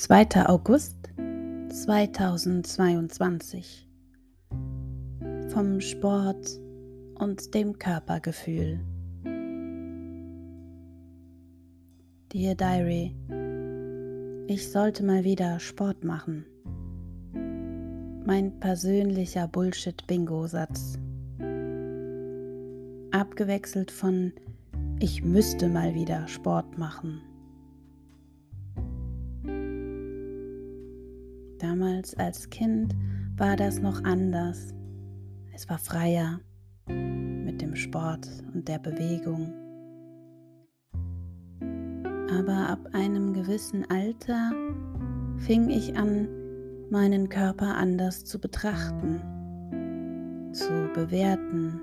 Zweiter August 2022 vom Sport und dem Körpergefühl. Dear Diary, ich sollte mal wieder Sport machen. Mein persönlicher Bullshit-Bingo-Satz. Abgewechselt von Ich müsste mal wieder Sport machen. Damals als Kind war das noch anders. Es war freier mit dem Sport und der Bewegung aber ab einem gewissen Alter fing ich an, meinen Körper anders zu betrachten, zu bewerten,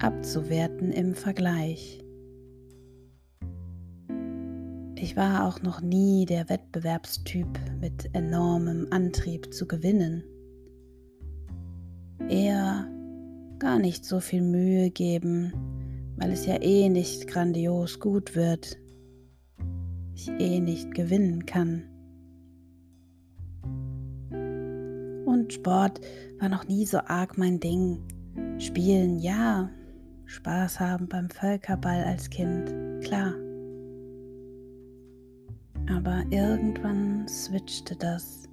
abzuwerten im Vergleich. Ich war auch noch nie der Wettbewerbstyp mit enormem Antrieb zu gewinnen. Eher gar nicht so viel Mühe geben, weil es ja eh nicht grandios gut wird, ich eh nicht gewinnen kann. Und Sport war noch nie so arg mein Ding. Spielen, ja, Spaß haben beim Völkerball als Kind, klar. Aber irgendwann switchte das.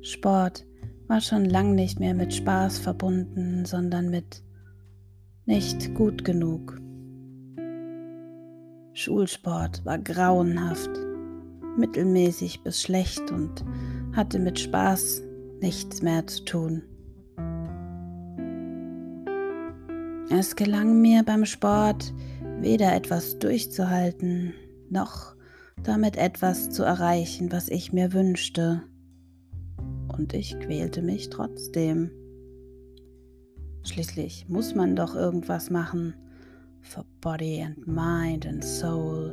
Sport war schon lang nicht mehr mit Spaß verbunden, sondern mit nicht gut genug. Schulsport war grauenhaft, mittelmäßig bis schlecht und hatte mit Spaß nichts mehr zu tun. Es gelang mir beim Sport weder etwas durchzuhalten, noch damit etwas zu erreichen, was ich mir wünschte und ich quälte mich trotzdem. Schließlich muss man doch irgendwas machen for Body and Mind and Soul.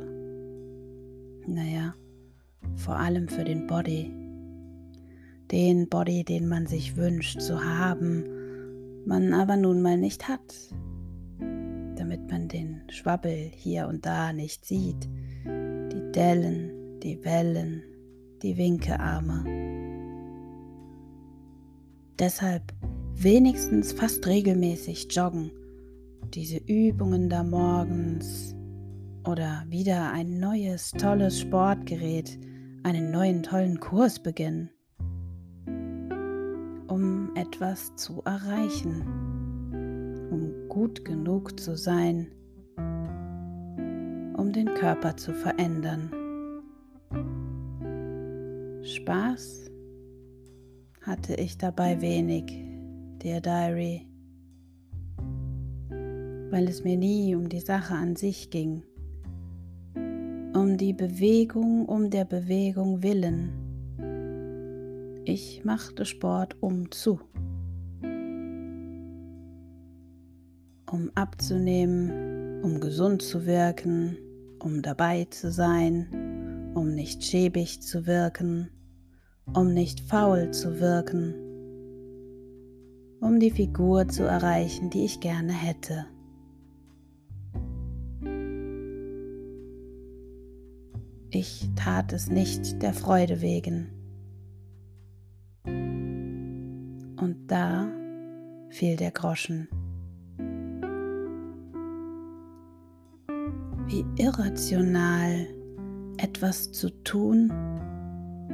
Naja, vor allem für den Body. Den Body, den man sich wünscht zu haben, man aber nun mal nicht hat, damit man den Schwabbel hier und da nicht sieht, die Dellen, die Wellen, die Winkearme. Deshalb wenigstens fast regelmäßig joggen. Diese Übungen da morgens oder wieder ein neues tolles Sportgerät, einen neuen tollen Kurs beginnen, um etwas zu erreichen, gut genug zu sein, um den Körper zu verändern. Spaß hatte ich dabei wenig, der Diary, weil es mir nie um die Sache an sich ging, um die Bewegung um der Bewegung willen. Ich machte Sport um zu, um abzunehmen, um gesund zu wirken, um dabei zu sein, um nicht schäbig zu wirken um nicht faul zu wirken, um die Figur zu erreichen, die ich gerne hätte. Ich tat es nicht der Freude wegen. Und da fiel der Groschen. Wie irrational etwas zu tun,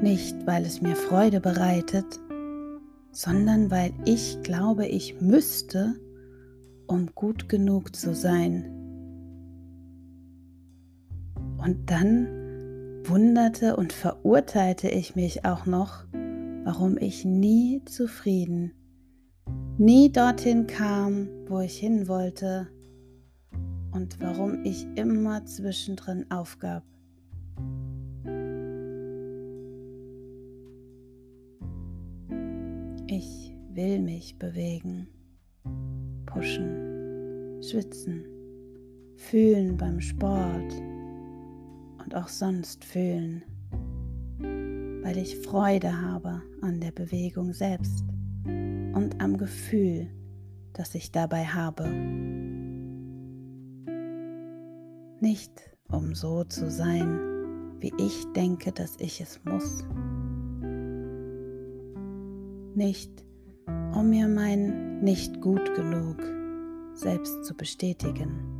nicht, weil es mir Freude bereitet, sondern weil ich glaube, ich müsste, um gut genug zu sein. Und dann wunderte und verurteilte ich mich auch noch, warum ich nie zufrieden, nie dorthin kam, wo ich hin wollte und warum ich immer zwischendrin aufgab. Ich will mich bewegen, pushen, schwitzen, fühlen beim Sport und auch sonst fühlen, weil ich Freude habe an der Bewegung selbst und am Gefühl, das ich dabei habe. Nicht um so zu sein, wie ich denke, dass ich es muss. Nicht um mir mein nicht gut genug selbst zu bestätigen.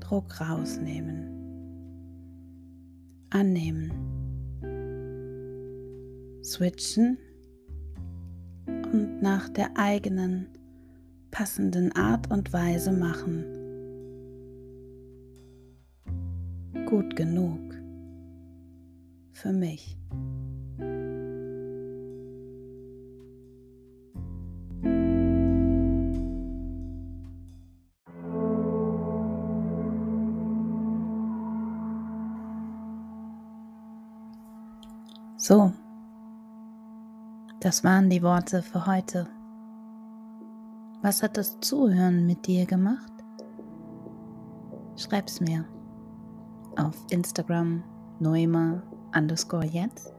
Druck rausnehmen. Annehmen. Switchen und nach der eigenen passenden Art und Weise machen. Gut genug für mich. So, das waren die Worte für heute. Was hat das Zuhören mit dir gemacht? Schreib's mir auf Instagram noema underscore jetzt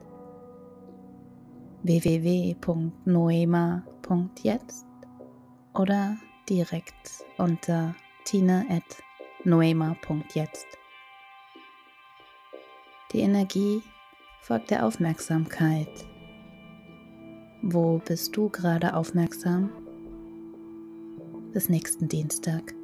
www.noema.jetzt oder direkt unter tine.noema.jetzt. Die Energie folgt der Aufmerksamkeit. Wo bist du gerade aufmerksam? Bis nächsten Dienstag.